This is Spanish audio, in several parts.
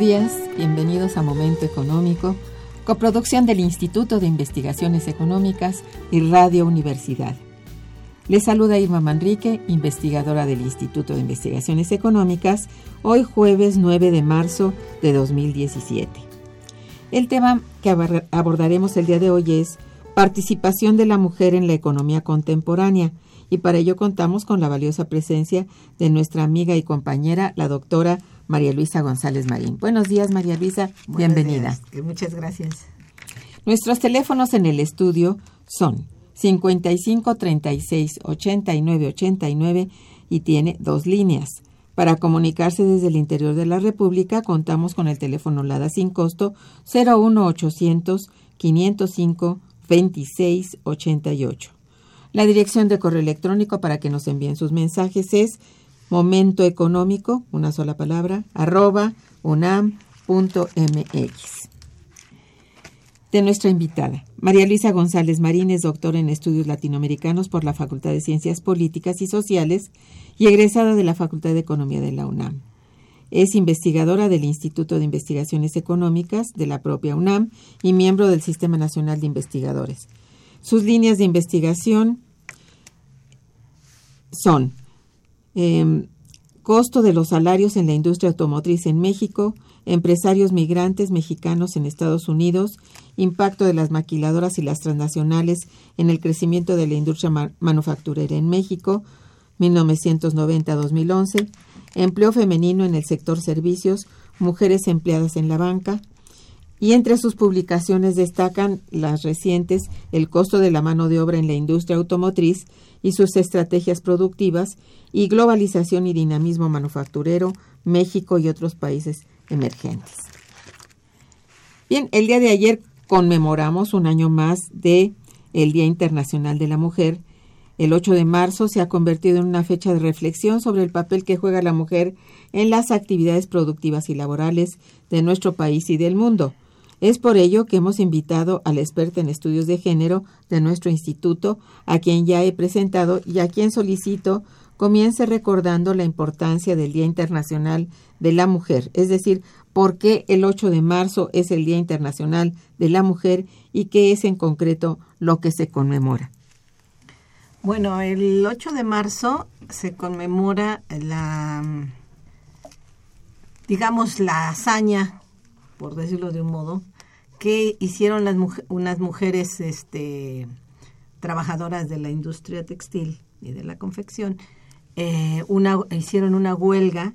Días, bienvenidos a Momento Económico, coproducción del Instituto de Investigaciones Económicas y Radio Universidad. Les saluda Irma Manrique, investigadora del Instituto de Investigaciones Económicas, hoy jueves 9 de marzo de 2017. El tema que abordaremos el día de hoy es participación de la mujer en la economía contemporánea y para ello contamos con la valiosa presencia de nuestra amiga y compañera, la doctora María Luisa González Marín. Buenos días, María Luisa. bienvenida. Muchas gracias. Nuestros teléfonos en el estudio son 55 36 89 89 y tiene dos líneas. Para comunicarse desde el interior de la República contamos con el teléfono LADA sin costo 01800 505 26 88. La dirección de correo electrónico para que nos envíen sus mensajes es momento económico, una sola palabra, arroba unam.mx. De nuestra invitada, María Luisa González Marín es doctora en estudios latinoamericanos por la Facultad de Ciencias Políticas y Sociales y egresada de la Facultad de Economía de la UNAM. Es investigadora del Instituto de Investigaciones Económicas de la propia UNAM y miembro del Sistema Nacional de Investigadores. Sus líneas de investigación son Em, costo de los salarios en la industria automotriz en México, empresarios migrantes mexicanos en Estados Unidos, impacto de las maquiladoras y las transnacionales en el crecimiento de la industria manufacturera en México, 1990-2011, empleo femenino en el sector servicios, mujeres empleadas en la banca, y entre sus publicaciones destacan las recientes El costo de la mano de obra en la industria automotriz y sus estrategias productivas y globalización y dinamismo manufacturero, México y otros países emergentes. Bien, el día de ayer conmemoramos un año más de el Día Internacional de la Mujer. El 8 de marzo se ha convertido en una fecha de reflexión sobre el papel que juega la mujer en las actividades productivas y laborales de nuestro país y del mundo. Es por ello que hemos invitado al experto en estudios de género de nuestro instituto, a quien ya he presentado y a quien solicito comience recordando la importancia del Día Internacional de la Mujer, es decir, por qué el 8 de marzo es el Día Internacional de la Mujer y qué es en concreto lo que se conmemora. Bueno, el 8 de marzo se conmemora la, digamos, la hazaña, por decirlo de un modo, que hicieron las unas mujeres este, trabajadoras de la industria textil y de la confección. Eh, una, hicieron una huelga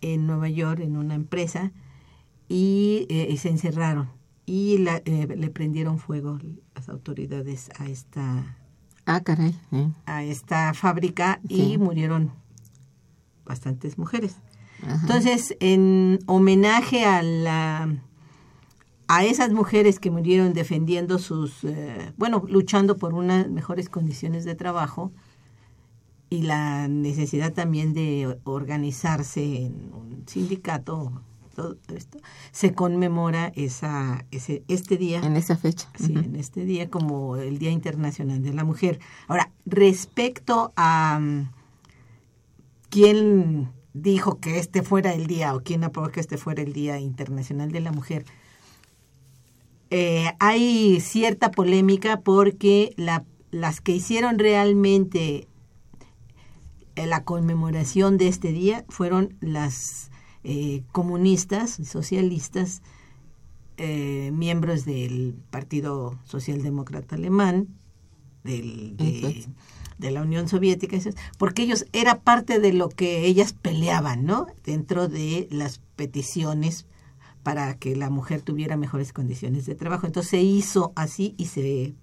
en Nueva York en una empresa y, eh, se encerraron y eh, le prendieron fuego las autoridades a esta ah, caray, a esta fábrica y murieron bastantes mujeres. Entonces, en homenaje a la a esas mujeres que murieron defendiendo sus, eh, bueno, luchando por unas mejores condiciones de trabajo y la necesidad también de organizarse en un sindicato, todo esto, se conmemora esa, ese, este día. En esa fecha. Sí, en este día como el Día Internacional de la Mujer. Ahora, respecto a um, quién dijo que este fuera el día o quién aprobó que este fuera el Día Internacional de la Mujer, eh, hay cierta polémica porque la, las que hicieron realmente eh, la conmemoración de este día fueron las eh, comunistas, socialistas, miembros del Partido Socialdemócrata Alemán, del, de, de, la Unión Soviética, porque ellos era parte de lo que ellas peleaban, ¿no? Dentro de las peticiones para que la mujer tuviera mejores condiciones de trabajo. Entonces se hizo así y se,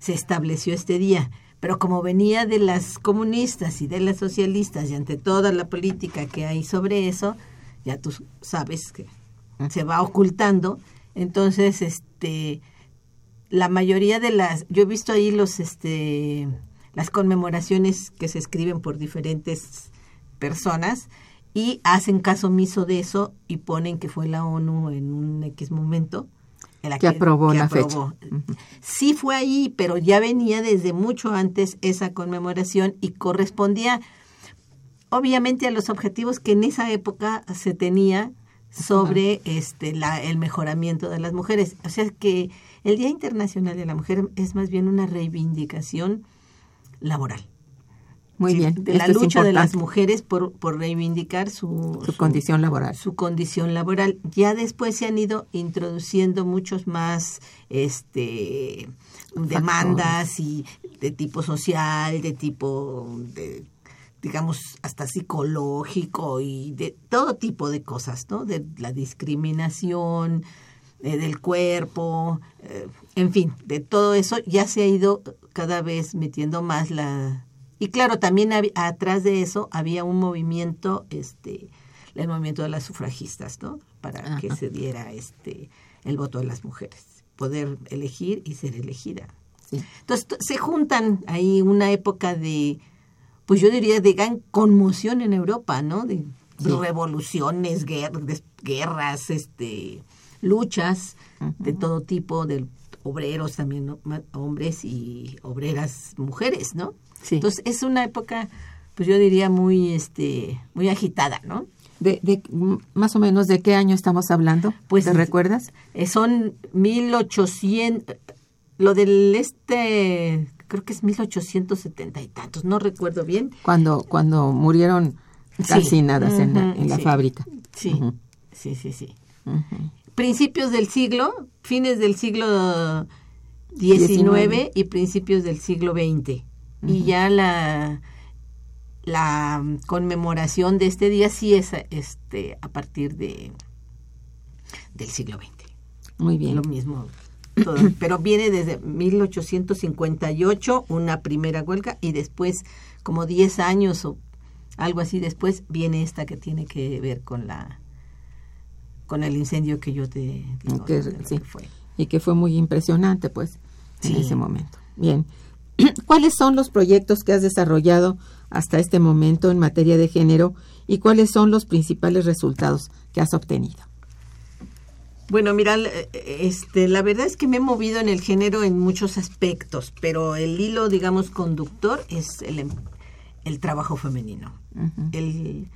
se estableció este día. Pero como venía de las comunistas y de las socialistas y ante toda la política que hay sobre eso, ya tú sabes que se va ocultando. Entonces, este, la mayoría de las, yo he visto ahí los, este, las conmemoraciones que se escriben por diferentes personas y hacen caso omiso de eso y ponen que fue la ONU en un X momento la que, aprobó la fecha. Sí fue ahí, pero ya venía desde mucho antes esa conmemoración y correspondía obviamente a los objetivos que en esa época se tenía sobre este la, el mejoramiento de las mujeres. O sea que el Día Internacional de la Mujer es más bien una reivindicación laboral. Muy bien. De la lucha de las mujeres por, por reivindicar su, su, condición laboral. Su condición laboral. Ya después se han ido introduciendo muchos más este demandas y de tipo social, de tipo de digamos hasta psicológico y de todo tipo de cosas, ¿no? De la discriminación eh, del cuerpo, eh, en fin, de todo eso ya se ha ido cada vez metiendo más la y claro, también atrás de eso había un movimiento, este, el movimiento de las sufragistas, ¿no? Para que se diera este el voto de las mujeres, poder elegir y ser elegida. Entonces se juntan ahí una época de, pues yo diría de gran conmoción en Europa, ¿no? De revoluciones, guerras, guerras, este, luchas de todo tipo, de obreros también, hombres y obreras mujeres, ¿no? Entonces es una época, pues yo diría muy, este, muy agitada, ¿no? De, de, más o menos de qué año estamos hablando pues te recuerdas eh, son 1800 lo del este creo que es 1870 y tantos no recuerdo bien. Cuando cuando murieron calcinadas en la, en la fábrica. Sí sí sí sí. Principios del siglo fines del siglo XIX y principios del siglo XX y ya la, la conmemoración de este día sí es este, a partir de, del siglo XX. Muy bien. Lo mismo. pero viene desde 1858 una primera huelga y después, como 10 años o algo así después, viene esta que tiene que ver con la con el incendio que yo te digo. sí. fue. Y que fue muy impresionante, pues, en ese momento. Bien. ¿Cuáles son los proyectos que has desarrollado hasta este momento en materia de género y cuáles son los principales resultados que has obtenido? Bueno, mira, este, la verdad es que me he movido en el género en muchos aspectos, pero el hilo, digamos, conductor es el, em, el trabajo femenino. el,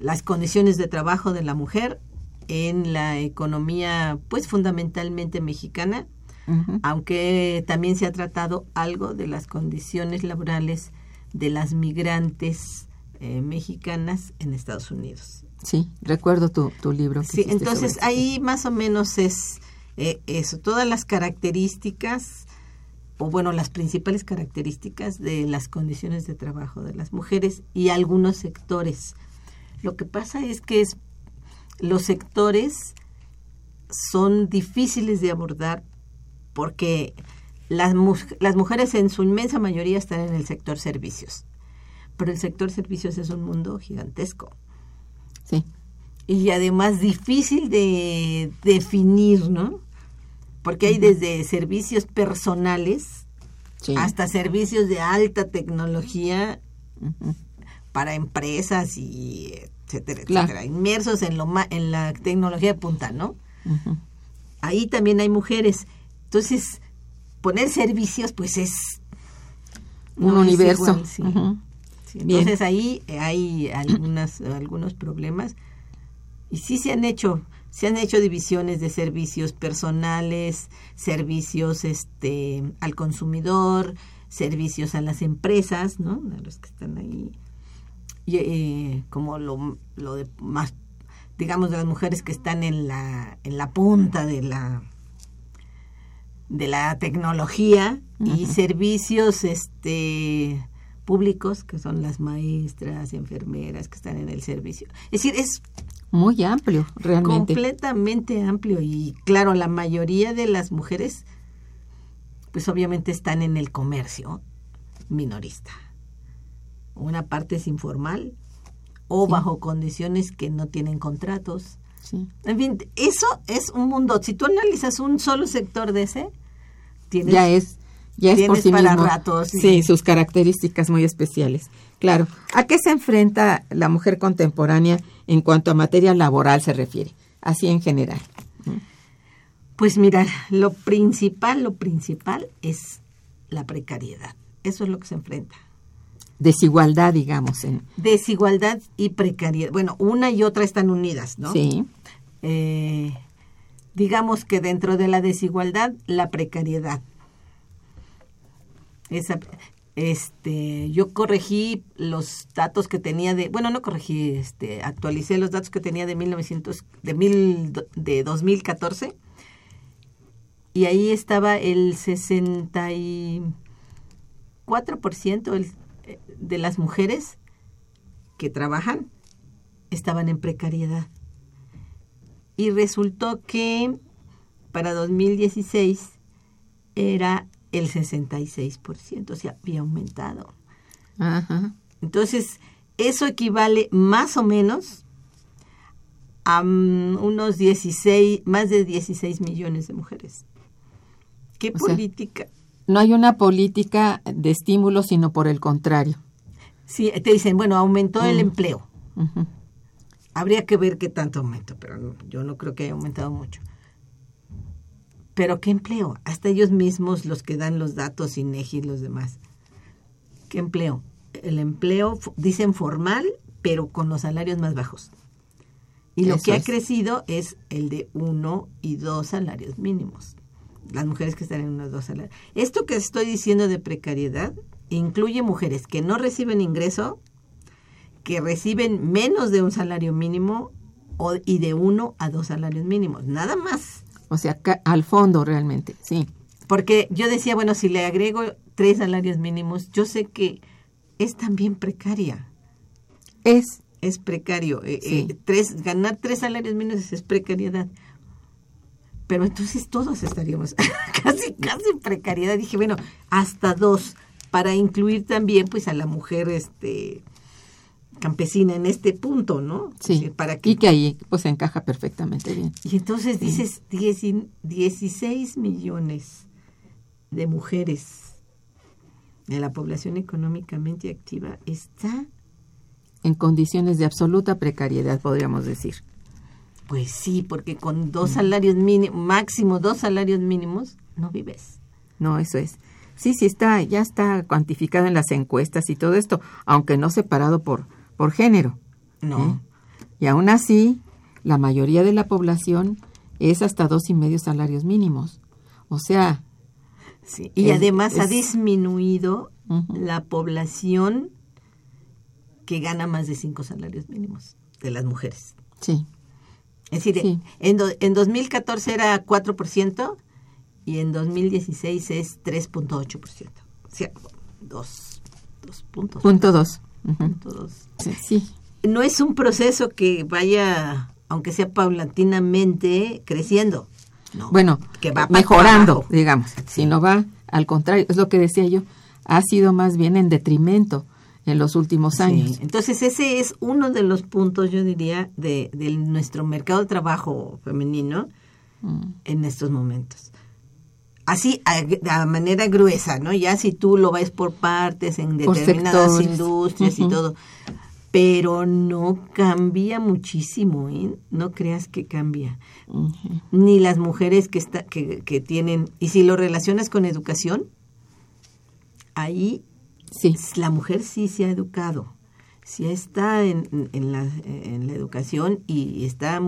las condiciones de trabajo de la mujer en la economía, pues fundamentalmente mexicana, Aunque también se ha tratado algo de las condiciones laborales de las migrantes eh, mexicanas en Estados Unidos. Sí, recuerdo tu, tu libro. que Sí, entonces ahí más o menos es eh, eso, todas las características, o bueno, las principales características de las condiciones de trabajo de las mujeres y algunos sectores. Lo que pasa es que es, los sectores son difíciles de abordar porque las, mu- las mujeres en su inmensa mayoría están en el sector servicios, pero el sector servicios es un mundo gigantesco Sí, y además difícil de definir, ¿no? Porque hay desde servicios personales sí. hasta servicios de alta tecnología para empresas y etcétera, Claro. etcétera, inmersos en lo ma- en la tecnología de punta, ¿no? Ahí también hay mujeres. Entonces, poner servicios pues es Un no es universo. igual, sí. Ujú. Sí, Bien. entonces ahí hay algunas, algunos problemas y sí se han hecho, se han hecho divisiones de servicios personales, servicios este al consumidor, servicios a las empresas, ¿no? A los que están ahí. Y, eh, como lo, lo de más, digamos, de las mujeres que están en la, en la punta de la de la tecnología y servicios este públicos que son las maestras, enfermeras que están en el servicio. Es decir, es Muy amplio, realmente. completamente amplio y claro, la mayoría de las mujeres pues obviamente están en el comercio minorista. Una parte es informal o Sí. bajo condiciones que no tienen contratos. Sí. En fin, eso es un mundo. Si tú analizas un solo sector de ese, tienes ya es ya es por sí para mismo. ratos, sí. sí, sus características muy especiales. Claro. ¿A qué se enfrenta la mujer contemporánea en cuanto a materia laboral se refiere? Así en general. Pues mira, lo principal, lo principal es la precariedad. Eso es lo que se enfrenta. Desigualdad, digamos. En, Desigualdad y precariedad. Bueno, una y otra están unidas, ¿no? Sí. Eh, digamos que dentro de la desigualdad, la precariedad. Esa, este, yo corregí los datos que tenía de, bueno, no corregí, este, actualicé los datos que tenía de 1900, de mil, de 2014 y ahí estaba el 64% el- eh, de las mujeres que trabajan estaban en precariedad. Y resultó que para 2016 era el 66%, o sea, había aumentado. Ajá. Entonces, eso equivale más o menos a mm, unos 16, más de 16 millones de mujeres. ¿Qué O sea, política? No hay una política de estímulo, sino por el contrario. Sí, te dicen, bueno, aumentó el Mm. empleo. Ujú. Habría que ver qué tanto aumentó, pero no- yo no creo que haya aumentado mucho. Pero ¿qué empleo? Hasta ellos mismos, los que dan los datos, INEGI y los demás. ¿Qué empleo? El empleo, dicen formal, pero con los salarios más bajos. Y lo Eso que ha es. crecido es el de uno y dos salarios mínimos. Las mujeres que están en unos dos salarios. Esto que estoy diciendo de precariedad incluye mujeres que no reciben ingreso, que reciben menos de un salario mínimo o, y de uno a dos salarios mínimos, nada más. O sea, al fondo realmente, sí. Porque yo decía, bueno, si le agrego tres salarios mínimos, yo sé que es también precaria, Es, es precario. Eh, Sí. eh, tres, ganar tres salarios mínimos es precariedad. Pero entonces todos estaríamos casi, casi en precariedad. Dije, bueno, hasta dos, para incluir también pues a la mujer este campesina en este punto, ¿no? Sí. para que Y que ahí pues encaja perfectamente bien. Y entonces dices, dieci- 16 millones de mujeres de la población económicamente activa está, En condiciones de absoluta precariedad, podríamos decir. pues sí, porque con dos salarios mínimos, máximo dos salarios mínimos, no vives. No, eso es. Sí, sí está, ya está cuantificado en las encuestas y todo esto, aunque no separado por, por género. No. ¿eh? Y aún así, la mayoría de la población es hasta dos y medio salarios mínimos. O sea... Sí, y además ha disminuido la población que gana más de cinco salarios mínimos de las mujeres. Sí. Es decir, en, en 2014 era 4% y en 2016 es 3.8%. O sea, dos, dos puntos. Punto dos. Sí, No es un proceso que vaya, aunque sea paulatinamente, creciendo. bueno, que va mejorando, digamos. Si no va, al contrario, es lo que decía yo, ha sido más bien en detrimento en los últimos años. Entonces ese es uno de los puntos, yo diría, de, nuestro mercado de trabajo femenino mm. en estos momentos. Así, a, manera gruesa, ¿no? Ya si tú lo ves por partes en determinadas industrias y todo, pero no cambia muchísimo, ¿eh? No creas que cambia. Ni las mujeres que, está, que, que tienen, y si lo relacionas con educación, ahí Sí. La mujer sí se ha educado, sí está en, en, la, en la educación y está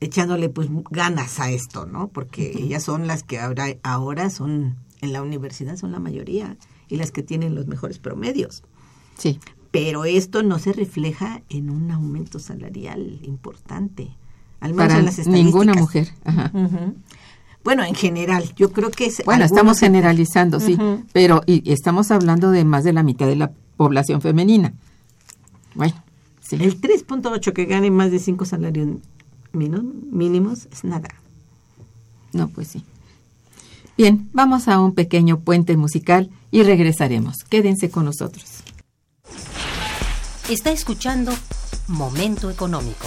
echándole pues ganas a esto, ¿no? Porque ellas son las que ahora, ahora son en la universidad son la mayoría y las que tienen los mejores promedios. Sí. Pero esto no se refleja en un aumento salarial importante. Al menos en las estadísticas. Ninguna mujer. Ajá. Bueno, en general, yo creo que es... Bueno, estamos generalizando, sí, pero y, estamos hablando de más de la mitad de la población femenina. Bueno, sí. El 3.8 que gane más de 5 salarios mínimos es nada. No, pues sí. Bien, vamos a un pequeño puente musical y regresaremos. Quédense con nosotros. Está escuchando Momento Económico.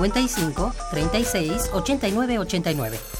55 36 89 89.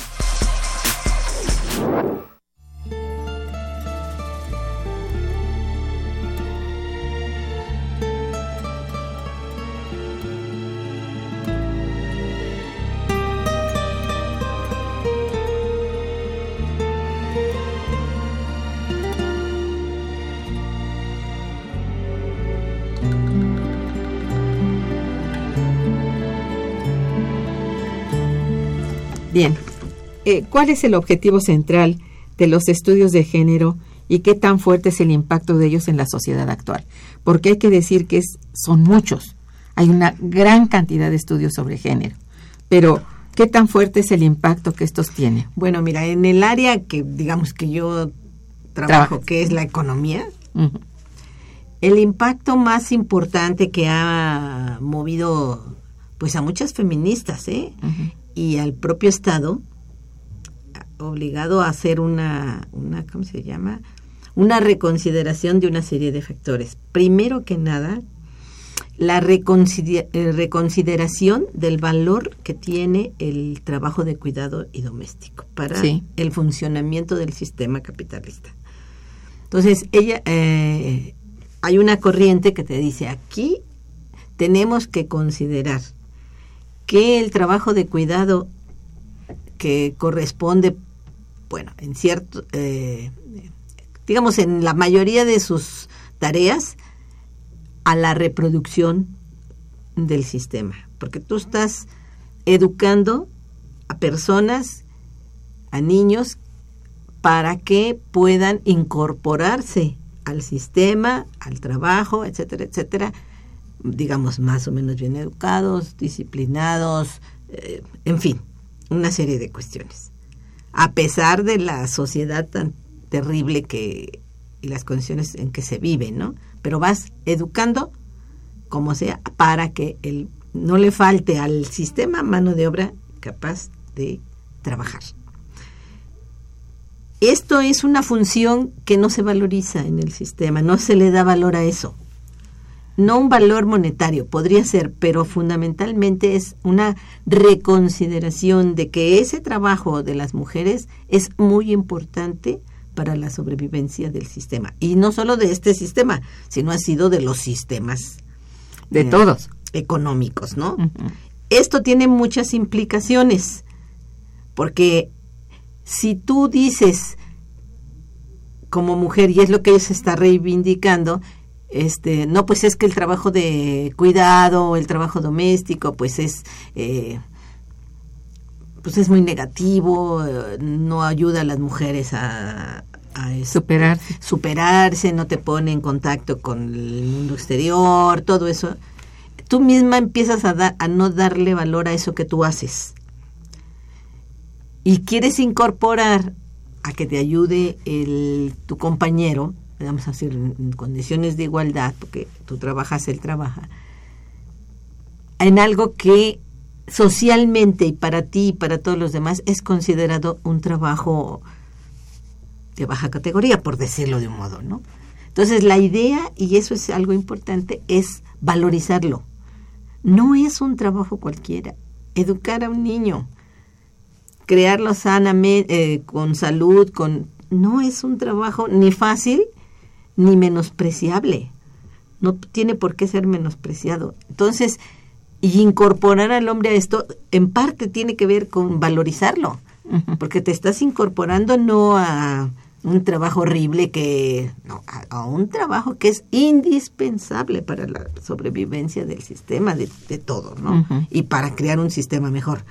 Eh, ¿cuál es el objetivo central de los estudios de género y qué tan fuerte es el impacto de ellos en la sociedad actual? Porque hay que decir que son muchos. Hay una gran cantidad de estudios sobre género. Pero, ¿qué tan fuerte es el impacto que estos tienen? Bueno, mira, en el área que digamos que yo trabajo, que es la economía, el impacto más importante que ha movido pues a muchas feministas, ¿eh? y al propio Estado obligado a hacer una, una ¿cómo se llama? Una reconsideración de una serie de factores. Primero que nada, la eh, reconsideración del valor que tiene el trabajo de cuidado y doméstico para el funcionamiento del sistema capitalista. Entonces, ella, eh, hay una corriente que te dice aquí tenemos que considerar que el trabajo de cuidado que corresponde, bueno, en cierto, eh, digamos, en la mayoría de sus tareas, a la reproducción del sistema, porque tú estás educando a personas, a niños, para que puedan incorporarse al sistema, al trabajo, etcétera, etcétera, digamos, más o menos bien educados, disciplinados, eh, en fin, una serie de cuestiones. A pesar de la sociedad tan terrible que y las condiciones en que se vive, ¿no? Pero vas educando como sea para que el, no le falte al sistema mano de obra capaz de trabajar. Esto es una función que no se valoriza en el sistema, no se le da valor a eso. No un valor monetario, podría ser, pero fundamentalmente es una reconsideración de que ese trabajo de las mujeres es muy importante para la sobrevivencia del sistema. Y no solo de este sistema, sino ha sido de los sistemas. De todos. Económicos, ¿no? Esto tiene muchas implicaciones, porque si tú dices como mujer, y es lo que ella se está reivindicando, este, no, pues es que el trabajo de cuidado, el trabajo doméstico, pues es, eh, pues es muy negativo, no ayuda a las mujeres a, a superarse. superarse, no te pone en contacto con el mundo exterior, todo eso. Tú misma empiezas a, a no darle valor a eso que tú haces y quieres incorporar a que te ayude el, tu compañero, vamos a decir, en condiciones de igualdad, porque tú trabajas, él trabaja, en algo que socialmente y para ti y para todos los demás es considerado un trabajo de baja categoría, por decirlo de un modo, ¿no? Entonces la idea, y eso es algo importante, es valorizarlo. No es un trabajo cualquiera. Educar a un niño, crearlo sanamente, eh, con salud, con no es un trabajo ni fácil ni menospreciable. No tiene por qué ser menospreciado. Entonces, y incorporar al hombre a esto, en parte tiene que ver con valorizarlo, porque te estás incorporando no a un trabajo horrible que, no, a, un trabajo que es indispensable para la sobrevivencia del sistema, de, de todo, ¿no? Y para crear un sistema mejor.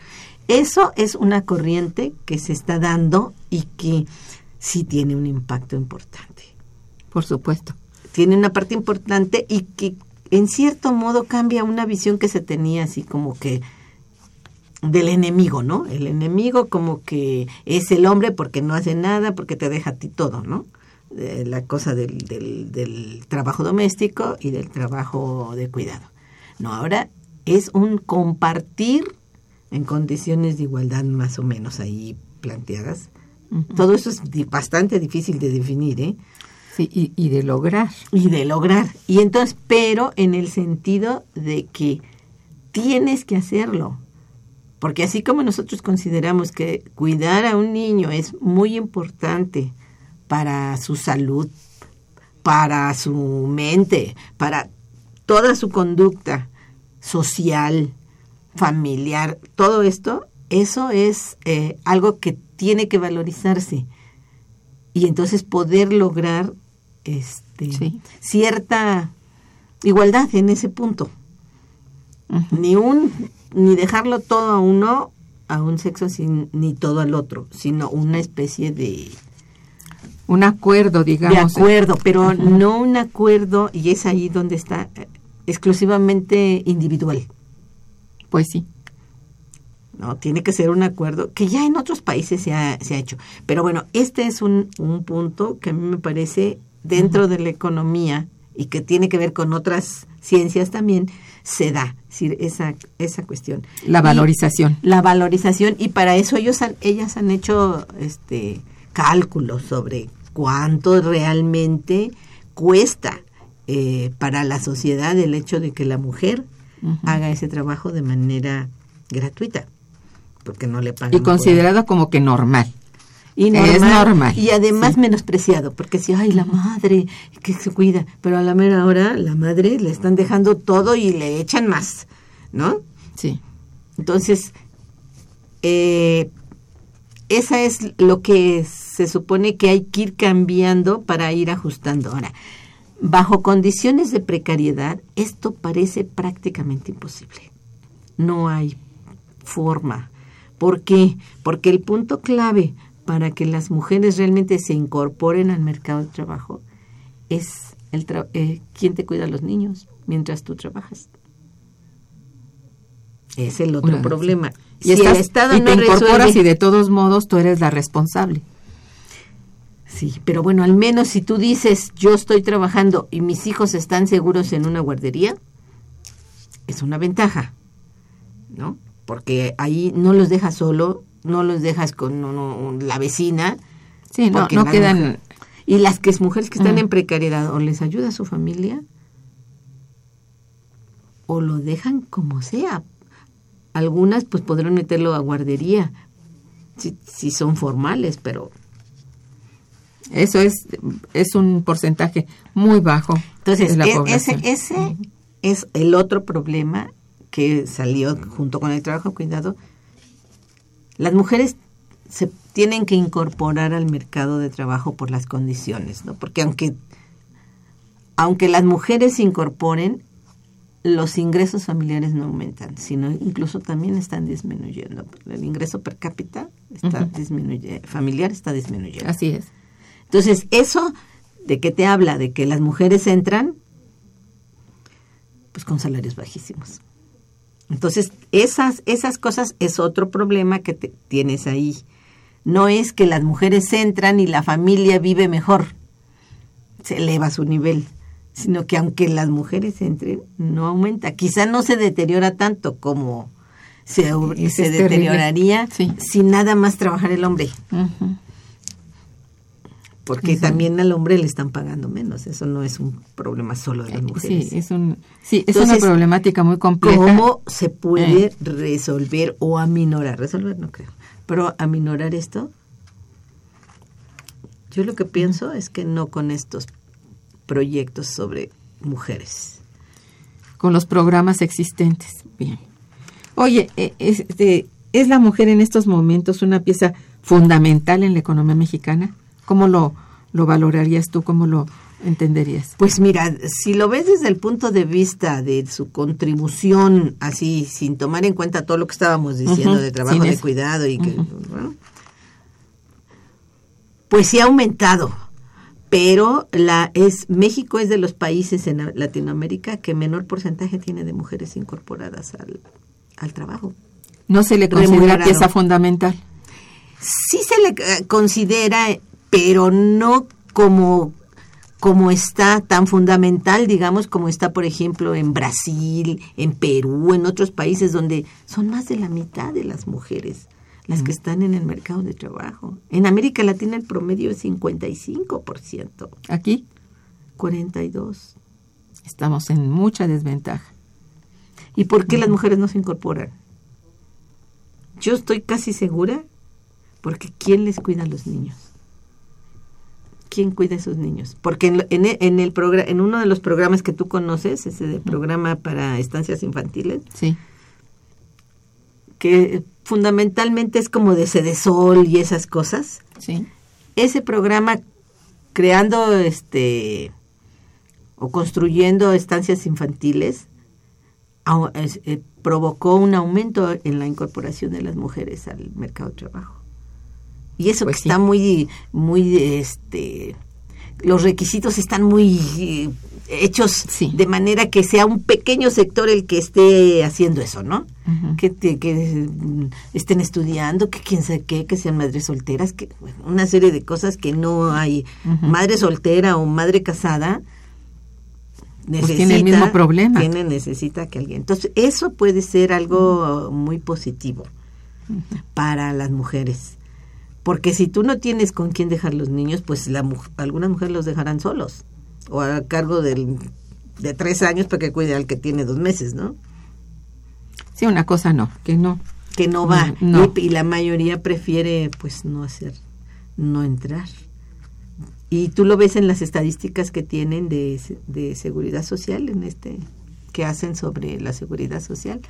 Eso es una corriente que se está dando y que sí tiene un impacto importante. Por supuesto. Tiene una parte importante y que en cierto modo cambia una visión que se tenía así como que del enemigo, ¿no? El enemigo como que es el hombre porque no hace nada, porque te deja a ti todo, ¿no? la cosa del, del, del trabajo doméstico y del trabajo de cuidado. No, ahora es un compartir en condiciones de igualdad más o menos ahí planteadas. Todo eso es bastante difícil de definir, ¿eh? Sí, y, y, de lograr. Y de lograr. Y entonces, pero en el sentido de que tienes que hacerlo. Porque así como nosotros consideramos que cuidar a un niño es muy importante para su salud, para su mente, para toda su conducta social, familiar, todo esto, eso es eh, algo que tiene que valorizarse y entonces poder lograr este, cierta igualdad en ese punto. Ni un ni dejarlo todo a uno a un sexo sin, ni todo al otro, sino una especie de un acuerdo, digamos. De acuerdo, pero no un acuerdo y es ahí donde está exclusivamente individual. Pues sí. No, tiene que ser un acuerdo que ya en otros países se ha, se ha hecho. Pero bueno, este es un, un punto que a mí me parece dentro de la economía y que tiene que ver con otras ciencias también, se da decir, esa, esa cuestión. La valorización. Y la valorización, y para eso ellos han, ellas han hecho este cálculos sobre cuánto realmente cuesta eh, para la sociedad el hecho de que la mujer haga ese trabajo de manera gratuita, porque no le pagan. Y considerado como que normal. y Es normal, y además sí. menospreciado porque si ay la madre que se cuida pero a la mera hora la madre le están dejando todo y le echan más no Sí. entonces eh, esa es lo que se supone que hay que ir cambiando para ir ajustando ahora bajo condiciones de precariedad esto parece prácticamente imposible no hay forma ¿Por qué? Porque el punto clave para que las mujeres realmente se incorporen al mercado de trabajo es el tra- eh, quién te cuida a los niños mientras tú trabajas. Es el otro Una- problema. Y, si estás- el Estado y no te incorporas resuelve- y de todos modos tú eres la responsable. Sí, pero bueno, al menos si tú dices yo estoy trabajando y mis hijos están seguros en una guardería, es una ventaja, ¿no? Porque ahí no los dejas solo, no los dejas con no, no, la vecina. Sí, no, no quedan... y las que es mujeres que están en precariedad o les ayuda a su familia o lo dejan como sea. Algunas pues podrán meterlo a guardería si, si son formales, pero Eso es, es un porcentaje muy bajo Entonces, de la e- ese, ese es el otro problema que salió junto con el trabajo cuidado. Las mujeres se tienen que incorporar al mercado de trabajo por las condiciones, ¿no? Porque aunque aunque las mujeres se incorporen, los ingresos familiares no aumentan, sino incluso también están disminuyendo. El ingreso per cápita está disminuye- familiar está disminuyendo. Así es. Entonces, eso de qué te habla, de que las mujeres entran pues con salarios bajísimos. Entonces, esas esas cosas es otro problema que te- tienes ahí. No es que las mujeres entran y la familia vive mejor, se eleva su nivel, sino que aunque las mujeres entren, no aumenta. Quizá no se deteriora tanto como se, deterioraría Sí. sin nada más trabajar el hombre Ujú. Porque también al hombre le están pagando menos. Eso no es un problema solo de las mujeres. Eh, Sí, es, un, sí, es Entonces, una problemática muy compleja. ¿Cómo se puede Eh. resolver o aminorar? Resolver no creo, pero aminorar esto. Yo lo que pienso es que no con estos proyectos sobre mujeres. con los programas existentes. Bien. Oye, eh, este, ¿es la mujer en estos momentos una pieza fundamental en la economía mexicana? ¿Cómo lo, lo valorarías tú? ¿Cómo lo entenderías? Pues mira, si lo ves desde el punto de vista de su contribución, así sin tomar en cuenta todo lo que estábamos diciendo de trabajo de cuidado y que, bueno, pues sí ha aumentado, pero la es México es de los países en Latinoamérica que menor porcentaje tiene de mujeres incorporadas al, al trabajo. ¿No se le considera pieza fundamental? sí se le eh, considera, pero no como como está tan fundamental, digamos, como está, por ejemplo, en Brasil, en Perú, en otros países donde son más de la mitad de las mujeres las que están en el mercado de trabajo. En América Latina el promedio es 55%, Aquí 42. estamos en mucha desventaja. ¿Y por qué las mujeres no se incorporan? Yo estoy casi segura porque ¿quién les cuida a los niños? ¿Quién cuida a esos niños? Porque en, en, en el progra- en uno de los programas que tú conoces, ese del programa para estancias infantiles, Sí. que fundamentalmente es como de Sedesol y esas cosas, Sí. ese programa creando este o construyendo estancias infantiles eh, provocó un aumento en la incorporación de las mujeres al mercado de trabajo. Y eso Pues que sí. está muy muy este los requisitos están muy eh, hechos Sí. de manera que sea un pequeño sector el que esté haciendo eso, ¿no? Que, te- que mm, estén estudiando, que quién sabe qué, que sean madres solteras, que bueno, una serie de cosas que no hay. Madre soltera o madre casada Pues tiene el mismo problema. Tiene, necesita que alguien. Entonces, eso puede ser algo muy positivo para las mujeres. Porque si tú no tienes con quién dejar los niños, pues la, algunas mujeres los dejarán solos o a cargo del, de tres años para que cuide al que tiene dos meses, ¿no? Sí, una cosa no, que no. que no va no. Y, y la mayoría prefiere pues no hacer no entrar. Y tú lo ves en las estadísticas que tienen de, de seguridad social, en este que hacen sobre la seguridad social,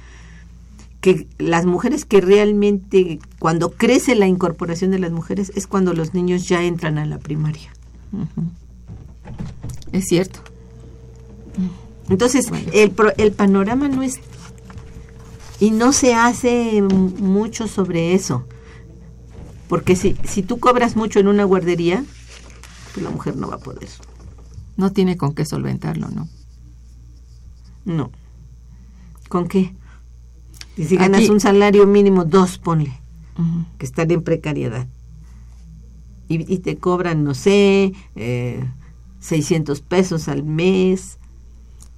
que las mujeres que realmente, cuando crece la incorporación de las mujeres, es cuando los niños ya entran a la primaria. Es cierto. Entonces, el, el panorama no es... Y no se hace mucho sobre eso. Porque si, si tú cobras mucho en una guardería, pues la mujer no va a poder. No tiene con qué solventarlo, ¿no? No. ¿Con qué? Y si ganas un salario mínimo, dos, ponle, que están en precariedad. Y, te cobran, no sé, eh, 600 pesos al mes.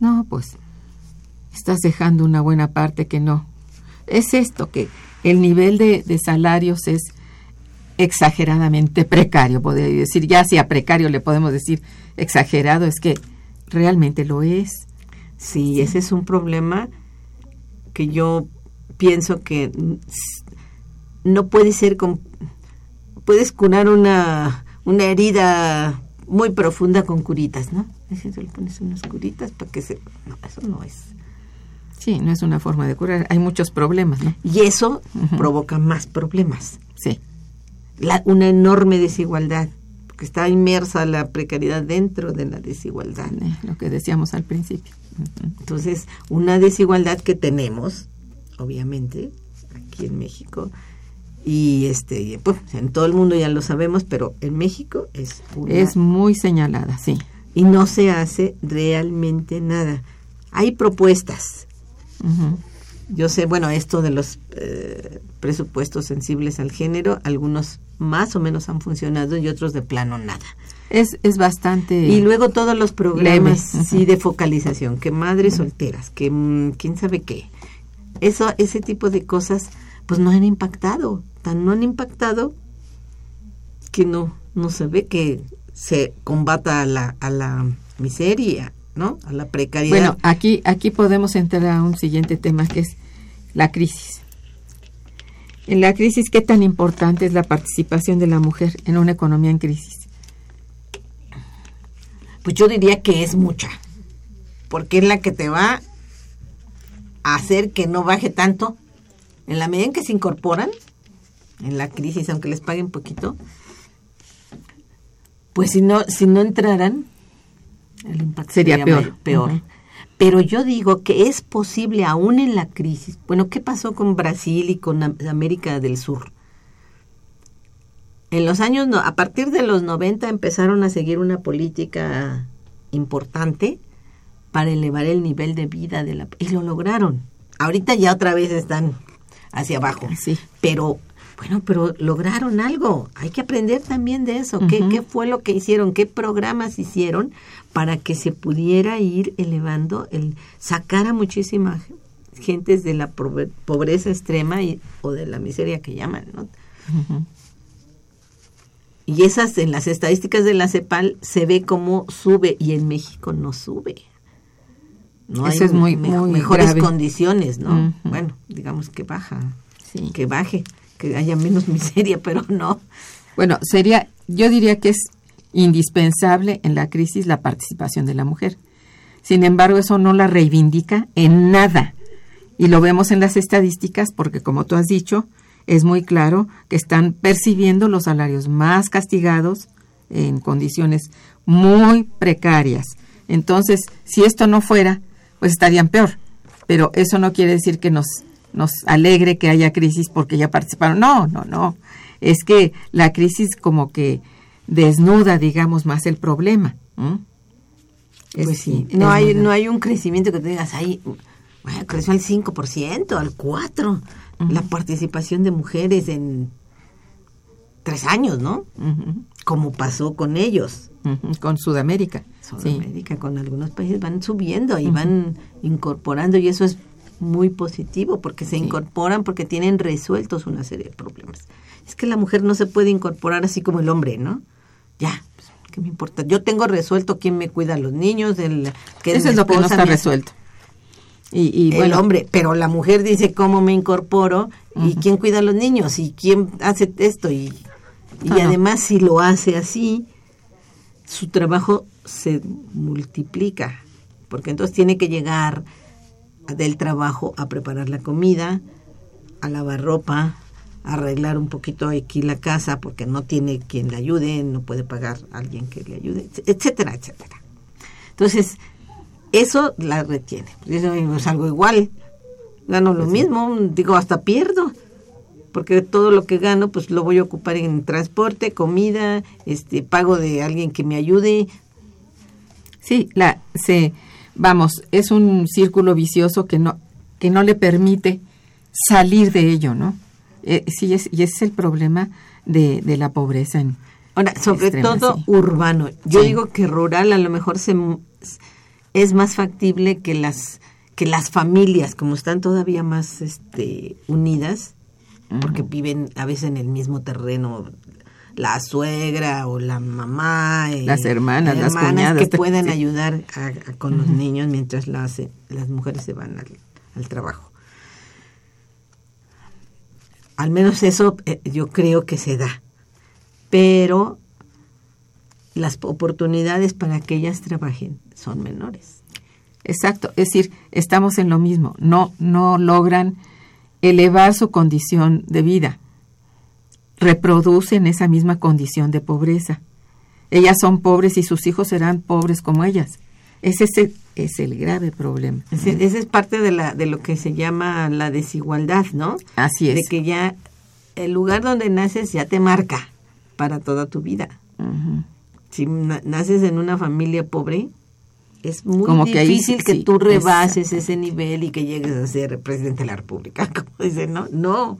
No, pues estás dejando una buena parte que no. Es esto, que el nivel de, de salarios es exageradamente precario, podría decir. Ya si a precario le podemos decir exagerado, es que realmente lo es. Sí, ese es un problema que yo pienso que no puede ser con puedes curar una una herida muy profunda con curitas, ¿no? Si le pones unas curitas para que se no, eso no es. Sí, no es una forma de curar, hay muchos problemas, ¿no? Y eso provoca más problemas. Sí. La, una enorme desigualdad que está inmersa la precariedad dentro de la desigualdad. lo que decíamos al principio. Entonces, una desigualdad que tenemos, obviamente, aquí en México, y este pues, en todo el mundo ya lo sabemos, pero en México es es muy señalada, sí. Y no se hace realmente nada. Hay propuestas. Yo sé, bueno, esto de los eh, presupuestos sensibles al género, algunos más o menos han funcionado y otros de plano nada. Es, es bastante. Y luego todos los programas sí de focalización, que madres solteras, que mm, quién sabe qué. Eso, ese tipo de cosas, pues no han impactado. Tan no han impactado que no, no se ve que se combata a la, a la miseria, ¿no? A la precariedad. Bueno, aquí, aquí podemos entrar a un siguiente tema que es la crisis. En la crisis, ¿qué tan importante es la participación de la mujer en una economía en crisis? Pues yo diría que es mucha, porque es la que te va hacer que no baje tanto. En la medida en que se incorporan en la crisis, aunque les paguen poquito, pues si no, si no entraran, el impacto sería, peor. peor. Pero yo digo que es posible aún en la crisis. Bueno, ¿qué pasó con Brasil y con América del Sur? En los años, a partir de los 90 empezaron a seguir una política importante para elevar el nivel de vida de la y lo lograron. Ahorita ya otra vez están hacia abajo. Sí. Pero bueno, pero lograron algo. Hay que aprender también de eso. ¿Qué, ¿Qué, fue lo que hicieron? ¿Qué programas hicieron para que se pudiera ir elevando, el sacar a muchísima gentes de la pobreza extrema y, o de la miseria que llaman, ¿no? Y esas en las estadísticas de la CEPAL se ve cómo sube y en México no sube. No hay es muy, mejores condiciones, ¿no? Bueno, digamos que baja, que baje, que haya menos miseria, pero no. Bueno, sería, yo diría que es indispensable en la crisis la participación de la mujer. Sin embargo, eso no la reivindica en nada. Y lo vemos en las estadísticas porque, como tú has dicho, es muy claro que están percibiendo los salarios más castigados en condiciones muy precarias. Entonces, si esto no fuera, pues estarían peor. Pero eso no quiere decir que nos, nos alegre que haya crisis porque ya participaron. No, no, no. Es que la crisis como que desnuda, digamos, más el problema. pues sí, no hay, no hay un crecimiento que te digas, ahí, bueno, creció al 5%, al 4%, la participación de mujeres en tres años, ¿no? Como pasó con ellos. Con Sudamérica. Sudamérica, con algunos países van subiendo y van incorporando y eso es muy positivo porque se incorporan porque tienen resueltos una serie de problemas. Es que la mujer no se puede incorporar así como el hombre, ¿no? Ya, pues, ¿qué me importa? Yo tengo resuelto quién me cuida a los niños, el, que Eso es lo que no está resuelto. Y, y el hombre, pero la mujer dice cómo me incorporo y quién cuida a los niños y quién hace esto y Y además si lo hace así, su trabajo se multiplica, porque entonces tiene que llegar del trabajo a preparar la comida, a lavar ropa, a arreglar un poquito aquí la casa porque no tiene quien le ayude, no puede pagar a alguien que le ayude, etcétera, etcétera. Entonces, eso la retiene. Eso es algo igual. Gano lo mismo, digo, hasta pierdo. Porque todo lo que gano, pues lo voy a ocupar en transporte, comida, este, pago de alguien que me ayude. Sí, la, se, vamos, es un círculo vicioso que no, que no le permite salir de ello, ¿no? Eh, sí, es, y ese es el problema de, de la pobreza en, Ahora, sobre todo urbano. Yo digo que rural a lo mejor se, es más factible que las que las familias, como están todavía más este, unidas, porque viven a veces en el mismo terreno, la suegra o la mamá, eh, las hermanas, las cuñadas que pueden ayudar con los niños mientras las, las mujeres se van al, trabajo. Al menos eso eh, yo creo que se da pero las oportunidades para que ellas trabajen son menores. Exacto, es decir, estamos en lo mismo, no, no logran elevar su condición de vida, reproducen esa misma condición de pobreza. Ellas son pobres y sus hijos serán pobres como ellas. Ese es el, es el grave problema. Ese, es parte de, la, de lo que se llama la desigualdad, ¿no? Así es. De que ya el lugar donde naces ya te marca para toda tu vida. Si naces en una familia pobre, es muy difícil que, tú rebases ese nivel y que llegues a ser presidente de la República, como dicen, ¿no? No,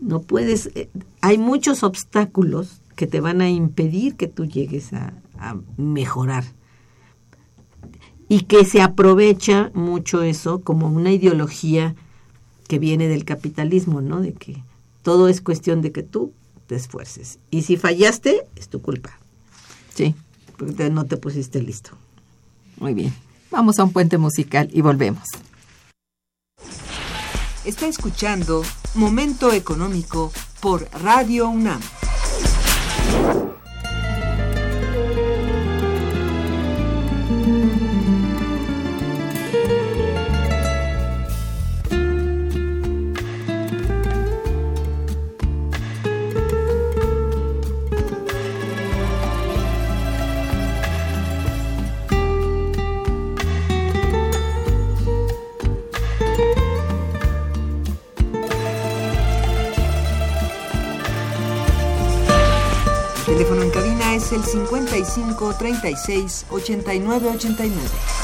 no puedes. Eh, hay muchos obstáculos que te van a impedir que tú llegues a, a mejorar. Y que se aprovecha mucho eso como una ideología que viene del capitalismo, ¿no? De que todo es cuestión de que tú te esfuerces. Y si fallaste, es tu culpa. Sí. Porque no te pusiste listo. Muy bien. Vamos a un puente musical y volvemos. Está escuchando Momento Económico por Radio UNAM. El 55 36 89 89.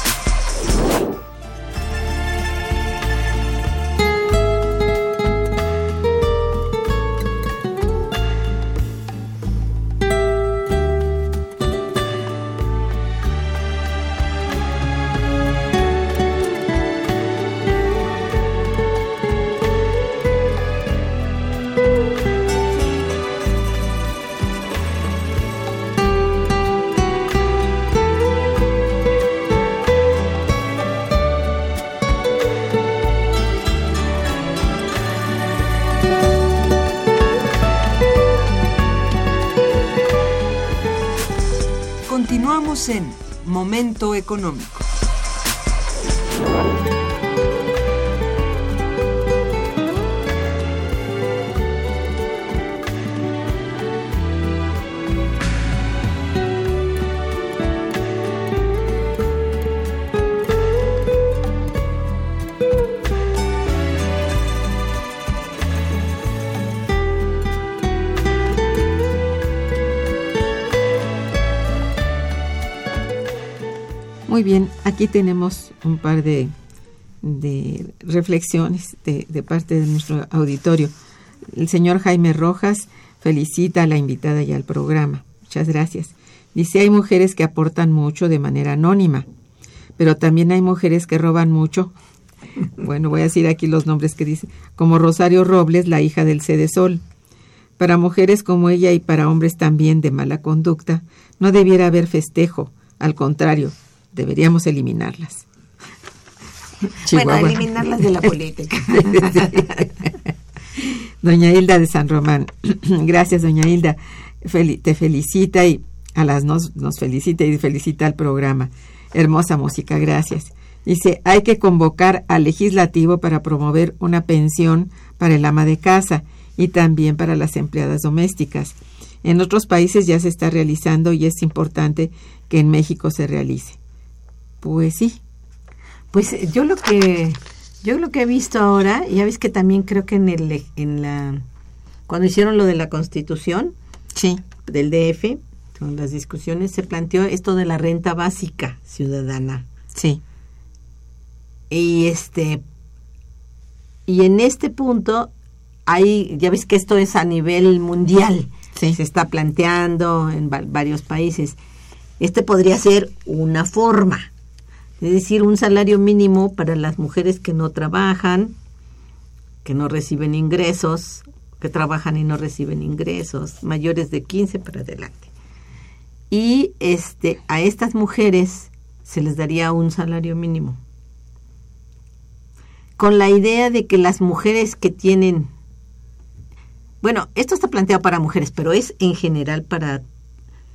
Aquí tenemos un par de, reflexiones de, parte de nuestro auditorio. El señor Jaime Rojas felicita a la invitada y al programa. Muchas gracias. Dice, hay mujeres que aportan mucho de manera anónima, pero también hay mujeres que roban mucho. Bueno, voy a decir aquí los nombres que dice, como Rosario Robles, la hija del Sol. Para mujeres como ella y para hombres también de mala conducta, no debiera haber festejo, al contrario, deberíamos eliminarlas. Bueno, eliminarlas de la política. Doña Hilda de San Román. Gracias, doña Hilda. te felicita y a las nos, nos felicita y felicita al programa. Hermosa música, gracias. Dice, hay que convocar al legislativo para promover una pensión para el ama de casa y también para las empleadas domésticas. En otros países ya se está realizando y es importante que en México se realice. Pues sí. Pues eh, yo lo que yo lo que he visto ahora, ya ves que también creo que en el en la cuando hicieron lo de la Constitución, sí, del DF, con las discusiones se planteó esto de la renta básica ciudadana. Sí. Y este y en este punto hay ya ves que esto es a nivel mundial. Sí. Se está planteando en varios países. Este podría ser una forma, es decir, un salario mínimo para las mujeres que no trabajan, que no reciben ingresos, que trabajan y no reciben ingresos, mayores de 15 para adelante. Y este a estas mujeres se les daría un salario mínimo. Con la idea de que las mujeres que tienen bueno, esto está planteado para mujeres, pero es en general para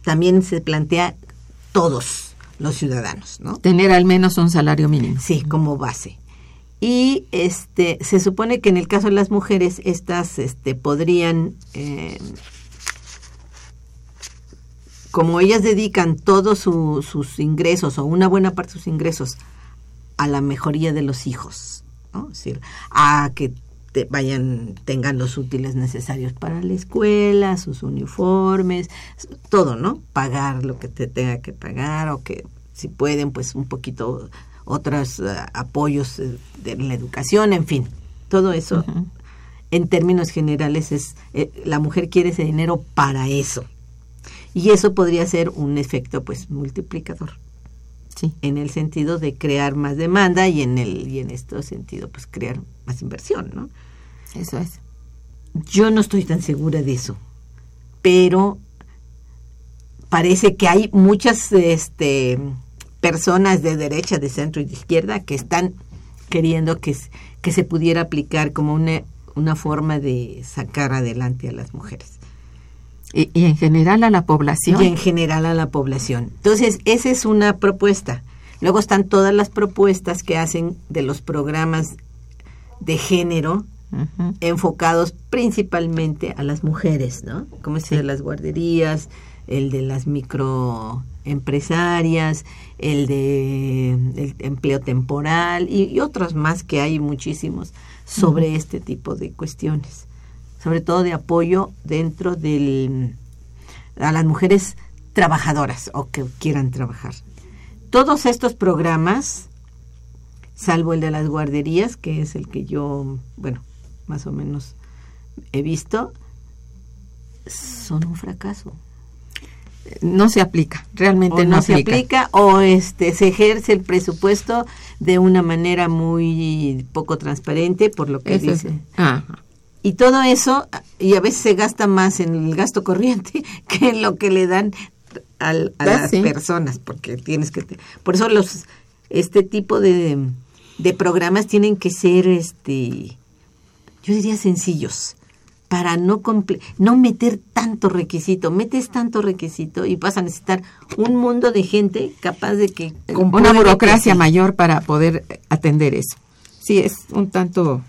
también se plantea todos los ciudadanos, ¿no? Tener al menos un salario mínimo. Sí, como base. Y este se supone que en el caso de las mujeres estas este podrían eh, como ellas dedican todos sus ingresos o una buena parte de sus ingresos a la mejoría de los hijos, ¿no? Es decir, a que te vayan, tengan los útiles necesarios para la escuela, sus uniformes, todo, ¿no? Pagar lo que te tenga que pagar o que si pueden, pues un poquito otros eh, apoyos eh, de la educación, en fin, todo eso. En términos generales es eh, la mujer quiere ese dinero para eso, y eso podría ser un efecto pues multiplicador. Sí. En el sentido de crear más demanda y en el y en este sentido pues crear más inversión, ¿no? Eso es. Yo no estoy tan segura de eso, pero parece que hay muchas este personas de derecha, de centro y de izquierda que están queriendo que, que se pudiera aplicar como una, una forma de sacar adelante a las mujeres. Y, en general a la población. Y en general a la población. Entonces, esa es una propuesta. Luego están todas las propuestas que hacen de los programas de género enfocados principalmente a las mujeres, ¿no? Como es el de las guarderías, el de las microempresarias, el de el empleo temporal y, otros más que hay muchísimos sobre este tipo de cuestiones sobre todo de apoyo dentro del a las mujeres trabajadoras o que quieran trabajar. Todos estos programas, salvo el de las guarderías, que es el que yo, bueno, más o menos he visto, son un fracaso. No se aplica, realmente no, se aplica. o este se ejerce el presupuesto de una manera muy poco transparente por lo que dice. Y todo eso, y a veces se gasta más en el gasto corriente que en lo que le dan a las personas, porque tienes que... Por eso los este tipo de, de programas tienen que ser, este yo diría, sencillos para no no meter tanto requisito, metes tanto requisito y vas a necesitar un mundo de gente capaz de que una burocracia mayor para poder atender eso. Sí, es un tanto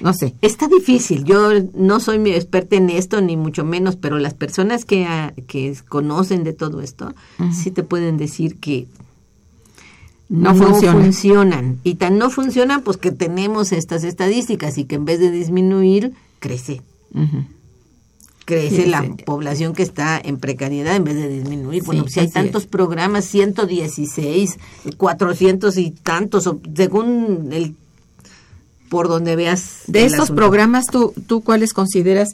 no sé. Está difícil. Yo no soy mi experta en esto, ni mucho menos, pero las personas que, ah, que conocen de todo esto, sí te pueden decir que no, funcionan. Y tan no funcionan, pues que tenemos estas estadísticas y que en vez de disminuir, crece. Crece la población que está en precariedad en vez de disminuir. bueno, si hay tantos programas, 116, 400 y tantos, según el por donde veas. De estos programas, ¿tú, ¿tú cuáles consideras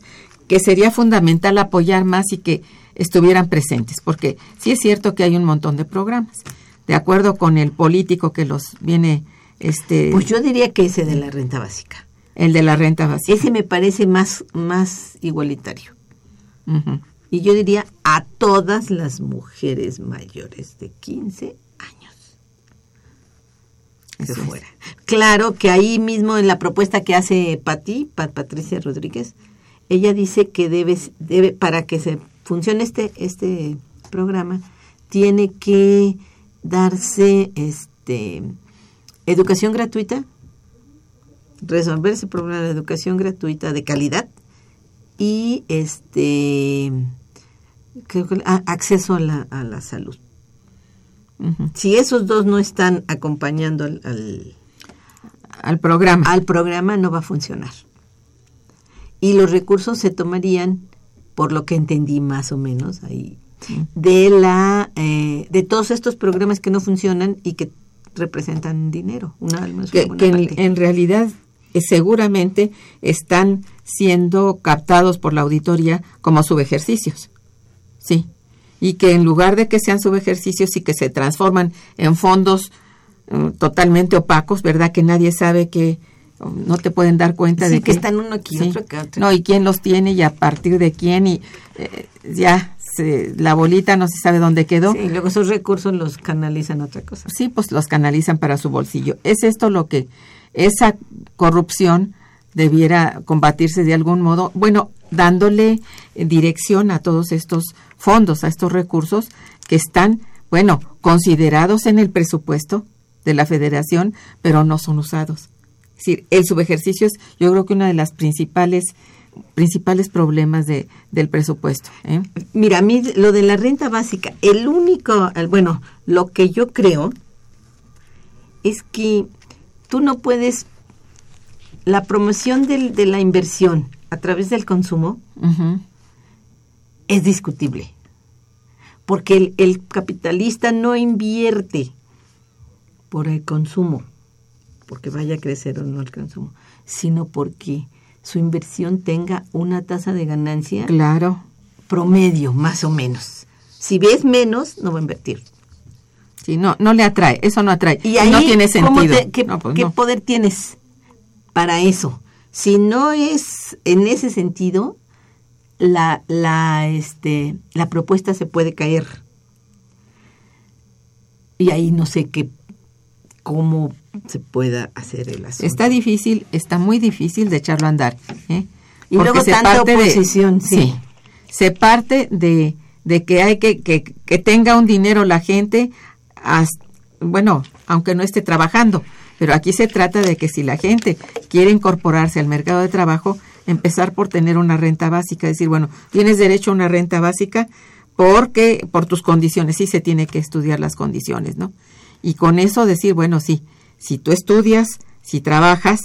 que sería fundamental apoyar más y que estuvieran presentes? Porque sí es cierto que hay un montón de programas. De acuerdo con el político que los viene... este Pues yo diría que ese de la renta básica. El de la renta básica. Ese me parece más, más igualitario. Y yo diría a todas las mujeres mayores de 15 fuera. Claro que ahí mismo en la propuesta que hace Pati, Patricia Rodríguez, ella dice que debe, debe para que se funcione este, este programa, tiene que darse este educación gratuita, resolver ese problema de educación gratuita de calidad y este creo que a- acceso a la, a la salud. Si esos dos no están acompañando al, al, Al programa. al programa, no va a funcionar. Y los recursos se tomarían, por lo que entendí más o menos ahí, de la eh, de todos estos programas que no funcionan y que representan dinero, una, menos una que, que en, en realidad eh, seguramente están siendo captados por la auditoría como subejercicios. Sí. Y que en lugar de que sean subejercicios y que se transforman en fondos eh, totalmente opacos, ¿verdad? Que nadie sabe que oh, no te pueden dar cuenta Sí, de que están uno aquí, otro acá, otro No, y quién los tiene y a partir de quién y eh, ya se- la bolita no se sabe dónde quedó. Sí, luego esos recursos los canalizan a otra cosa. Sí, pues los canalizan para su bolsillo. ¿Es esto lo que esa corrupción debiera combatirse de algún modo? Bueno, dándole dirección a todos estos fondos, a estos recursos que están, bueno, considerados en el presupuesto de la federación, pero no son usados. Es decir, el subejercicio es, yo creo que una de las principales principales problemas de, del presupuesto. ¿eh? Mira, a mí lo de la renta básica, el único, bueno, lo que yo creo es que tú no puedes, la promoción del- de la inversión a través del consumo es discutible, porque el, el capitalista no invierte por el consumo, porque vaya a crecer o no el consumo, sino porque su inversión tenga una tasa de ganancia Claro. promedio, más o menos. Si ves menos, no va a invertir. Sí, no, no le atrae, eso no atrae. Y ahí, no tiene ¿cómo sentido. te- ¿qué, No, pues qué no. poder tienes para eso? Si no es en ese sentido, la, la, este, la propuesta se puede caer. Y ahí no sé qué, cómo se pueda hacer el asunto. Está difícil, está muy difícil de echarlo a andar. ¿eh? Y luego tanta oposición, sí. Se parte de, de que hay que, que, que tenga un dinero la gente, bueno, aunque no esté trabajando, pero aquí se trata de que si la gente quiere incorporarse al mercado de trabajo, empezar por tener una renta básica, decir, bueno, tienes derecho a una renta básica porque por tus condiciones, sí se tiene que estudiar las condiciones, ¿no? Y con eso decir, bueno, sí, si tú estudias, si trabajas,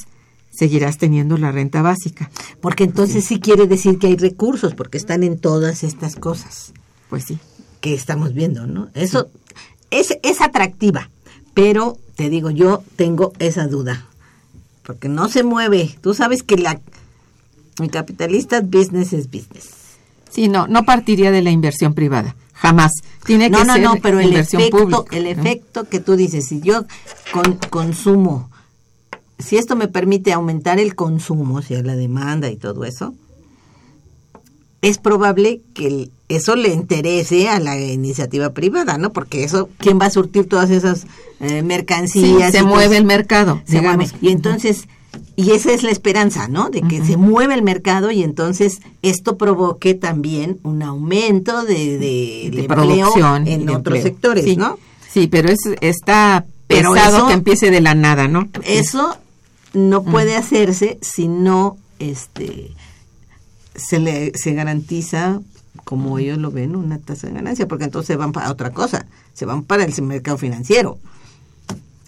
seguirás teniendo la renta básica. Porque entonces sí quiere decir que hay recursos, porque están en todas estas cosas. Pues sí. que estamos viendo, ¿no? Eso es, es atractiva, pero te digo, yo tengo esa duda, porque no se mueve. Tú sabes que la el capitalista business es business. Sí, no, no partiría de la inversión privada, jamás. Tiene No, que no, ser no, pero el inversión efecto, pública. el ¿no? efecto que tú dices, si yo con, consumo, si esto me permite aumentar el consumo, o sea, la demanda y todo eso, es probable que eso le interese a la iniciativa privada, ¿no? Porque eso, ¿quién va a surtir todas esas eh, Sí, mercancías? se mueve el mercado, se mueve. Y entonces, y esa es la esperanza, ¿no? De que se mueva el mercado y entonces esto provoque también un aumento de, de, de producción en otros empleo. sectores, Sí, ¿no? Sí, pero es, está Pero pesado eso- que empiece de la nada, ¿no? Eso no puede hacerse si no este se le se garantiza como ellos lo ven una tasa de ganancia, porque entonces se van para otra cosa, se van para el mercado financiero,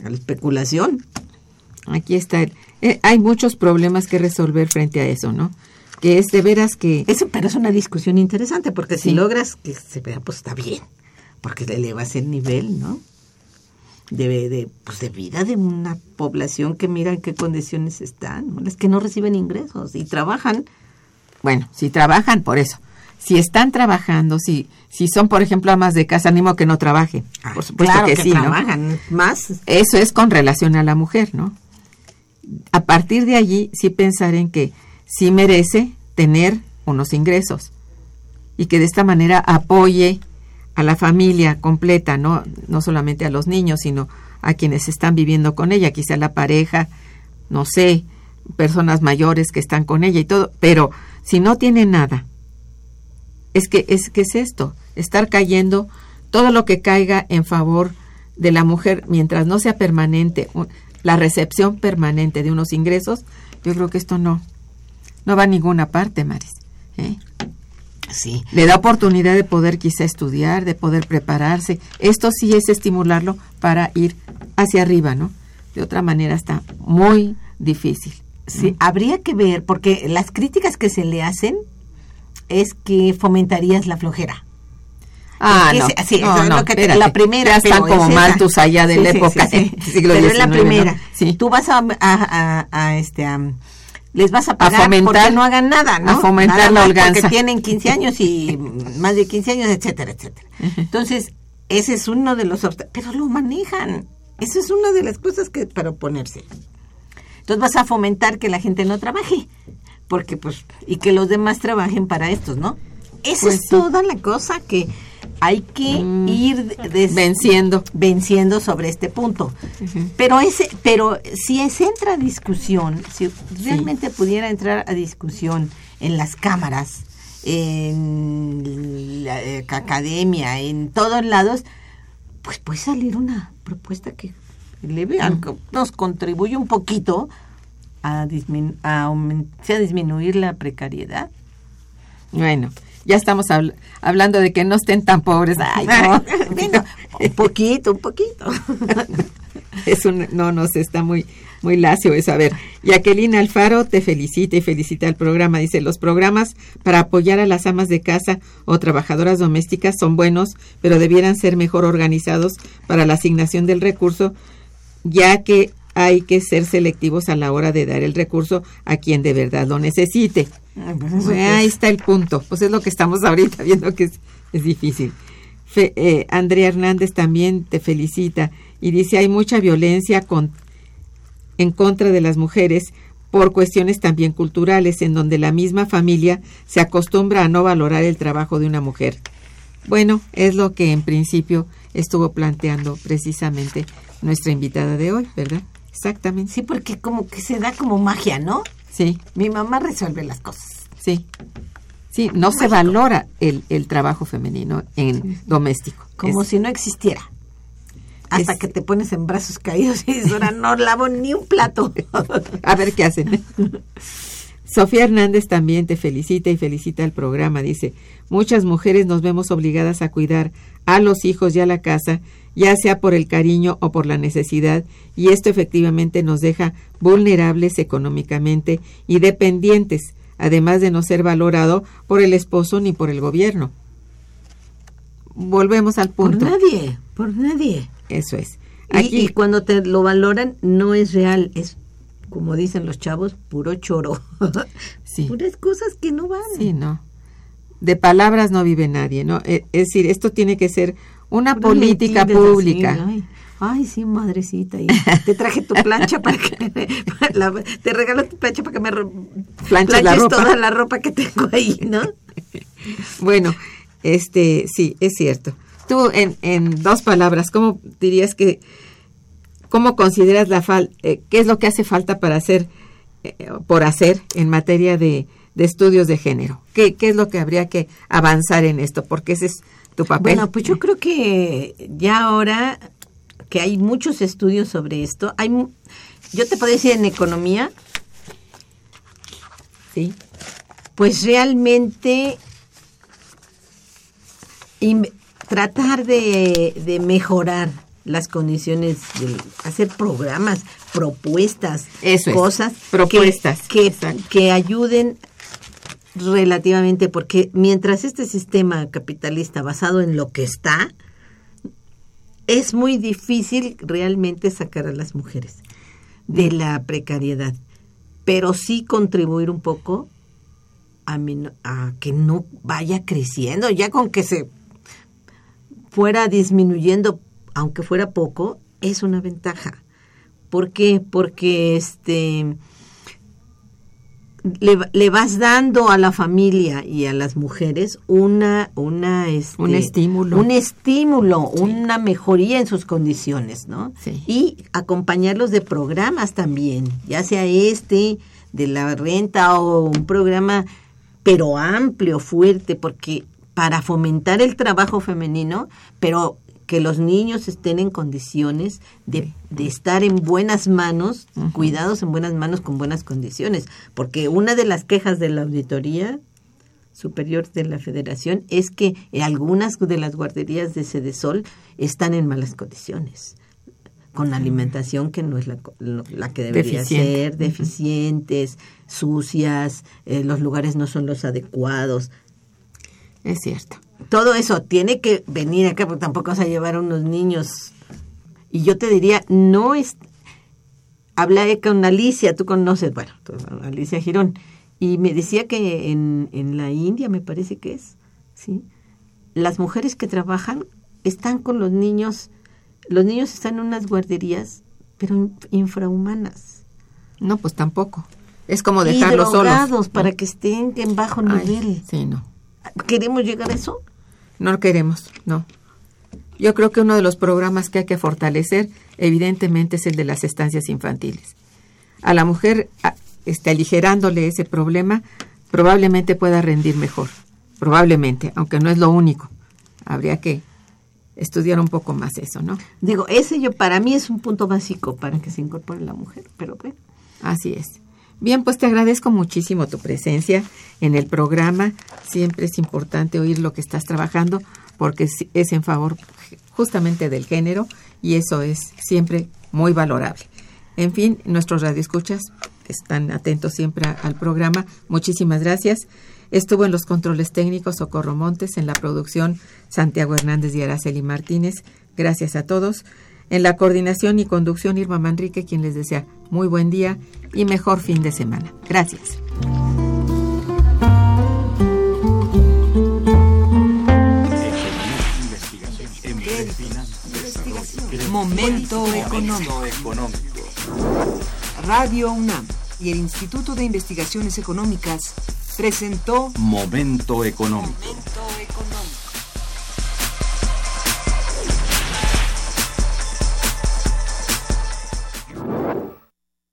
a la especulación. Aquí está. el- eh, hay muchos problemas que resolver frente a eso, ¿no? Que es de veras que... Eso, pero es una discusión interesante, porque si logras que se vea, pues está bien, porque le elevas el nivel, ¿no? De, de, pues de vida de una población que mira en qué condiciones están, ¿no? las que no reciben ingresos y trabajan. Bueno, si trabajan, por eso. Si están trabajando, si, si son, por ejemplo, amas de casa, animo que no trabajen. por supuesto claro que, que, sí, ¿no? trabajan más. Eso es con relación a la mujer, ¿no? A partir de allí, sí pensar en que sí merece tener unos ingresos y que de esta manera apoye a la familia completa, ¿no? No solamente a los niños, sino a quienes están viviendo con ella, quizá la pareja, no sé, personas mayores que están con ella y todo, pero si no tiene nada, es que es que es esto, estar cayendo todo lo que caiga en favor de la mujer mientras no sea permanente, la recepción permanente de unos ingresos, yo creo que esto no no va a ninguna parte, Maris. ¿eh? Sí. Le da oportunidad de poder quizá estudiar, de poder prepararse. Esto sí es estimularlo para ir hacia arriba, ¿no? De otra manera está muy difícil. Sí, habría que ver, porque las críticas que se le hacen es que fomentarías la flojera. Ah, no, sí, no, no, lo que te- la primera, Ya están como es esa. maltus allá de Sí, la sí, época sí, siglo Pero es la ¿no? primera. Sí. Tú vas a, a, a- a, este a, les vas a pagar fomentar- porque no hagan nada, ¿no? a fomentar Nada la holganza. Porque tienen 15 años y más de 15 años, etcétera, etcétera. Entonces, ese es uno de los obstáculos. Pero lo manejan. Eso es una de las cosas que para oponerse. Entonces vas a fomentar que la gente no trabaje. Porque pues, y que los demás trabajen para estos, ¿no? Esa Pues es toda la cosa que hay que Mm, ir des- Venciendo. venciendo sobre este punto. Pero ese, pero si se entra a discusión, si realmente pudiera entrar a discusión en las cámaras, en la eh, academia, en todos lados, pues puede salir una propuesta que le vean, que nos contribuye un poquito a, disminu- a, aumen- sí, a disminuir la precariedad. Bueno, ya estamos habl- hablando de que no estén tan pobres. Ay, no. bueno, un poquito, un poquito. es un, no, no sé, está muy, muy lacio eso. A ver, Jacqueline Alfaro te felicita y felicita al programa. Dice, los programas para apoyar a las amas de casa o trabajadoras domésticas son buenos, pero debieran ser mejor organizados para la asignación del recurso, ya que hay que ser selectivos a la hora de dar el recurso a quien de verdad lo necesite. Pues Pues ahí es- está el punto. Pues es lo que estamos ahorita viendo que es, es difícil. Fe- eh, Andrea Hernández también te felicita y dice hay mucha violencia con, en contra de las mujeres por cuestiones también culturales en donde la misma familia se acostumbra a no valorar el trabajo de una mujer. Bueno, es lo que en principio estuvo planteando precisamente nuestra invitada de hoy, ¿verdad? Exactamente. Sí, porque como que se da como magia, ¿no? Sí, Mi mamá resuelve las cosas. sí. Sí, no se valora el, el trabajo femenino en doméstico. Como Es- si no existiera. Hasta Es- que te pones en brazos caídos y dices, ahora no lavo ni un plato. A ver qué hacen. Sofía Hernández también te felicita y felicita el programa. Dice, muchas mujeres nos vemos obligadas a cuidar a los hijos y a la casa, ya sea por el cariño o por la necesidad, y esto efectivamente nos deja vulnerables económicamente y dependientes, además de no ser valorado por el esposo ni por el gobierno. Volvemos al por punto. nadie, por nadie. Eso es. Y- Aquí, y, cuando te lo valoran, no es real, es, como dicen los chavos, puro choro. sí. Puras cosas que no van. Sí, no. De palabras no vive nadie, ¿no? E- Es decir, esto tiene que ser una política así, pública. ay, ay, sí, madrecita. y te traje tu plancha para que... la- te regalo tu plancha para que me Planches la ropa. toda la ropa que tengo ahí, ¿no? Bueno, este, sí, es cierto. Tú, en, en dos palabras, ¿cómo dirías que, cómo consideras la falta, qué es lo que hace falta para hacer, eh, por hacer en materia de, de estudios de género? ¿Qué, ¿Qué es lo que habría que avanzar en esto? Porque ese es tu papel. Bueno, pues yo creo que ya ahora que hay muchos estudios sobre esto, hay yo te puedo decir en economía, sí, pues realmente in- tratar de, de mejorar las condiciones, de hacer programas, propuestas, Eso es, cosas, que- propuestas, que, exacto. que ayuden relativamente, porque mientras este sistema capitalista basado en lo que está, es muy difícil realmente sacar a las mujeres de la precariedad, pero sí contribuir un poco a, a que no vaya creciendo, ya con que se fuera disminuyendo, aunque fuera poco, es una ventaja. ¿Por qué? Porque este le, le vas dando a la familia y a las mujeres una una este, Un estímulo. un estímulo una mejoría en sus condiciones no Sí. y acompañarlos de programas también ya sea este de la renta o un programa, pero amplio, fuerte, porque para fomentar el trabajo femenino, pero que los niños estén en condiciones de, de estar en buenas manos, cuidados en buenas manos con buenas condiciones. Porque una de las quejas de la auditoría superior de la federación es que algunas de las guarderías de Sedesol están en malas condiciones con alimentación que no es la, la que debería ser, deficientes, sucias, eh, los lugares no son los adecuados. Es cierto todo eso tiene que venir acá, porque tampoco vas a llevar a unos niños. Y yo te diría, no es... Hablé con Alicia, tú conoces, bueno, Alicia Girón, y me decía que en, en la India, me parece que es, ¿sí? Las mujeres que trabajan están con los niños, los niños están en unas guarderías, pero infrahumanas. No, pues tampoco. Es como dejarlos solos. para que estén en bajo nivel. sí, no. ¿Queremos llegar a eso? No queremos, no. Yo creo que uno de los programas que hay que fortalecer, evidentemente, es el de las estancias infantiles. A la mujer, está aligerándole ese problema, probablemente pueda rendir mejor. Probablemente, aunque no es lo único. Habría que estudiar un poco más eso, ¿no? Digo, ese yo para mí es un punto básico para que se incorpore la mujer, pero bueno. Así es. Bien, pues te agradezco muchísimo tu presencia en el programa. Siempre es importante oír lo que estás trabajando porque es en favor justamente del género y eso es siempre muy valorable. En fin, nuestros radioescuchas están atentos siempre al programa. Muchísimas gracias. Estuvo en los controles técnicos Socorro Montes, en la producción Santiago Hernández y Araceli Martínez. Gracias a todos. En la coordinación y conducción Irma Manrique, quien les desea muy buen día y mejor fin de semana. Gracias. Momento económico. Radio UNAM y el Instituto de Investigaciones Económicas presentó Momento económico.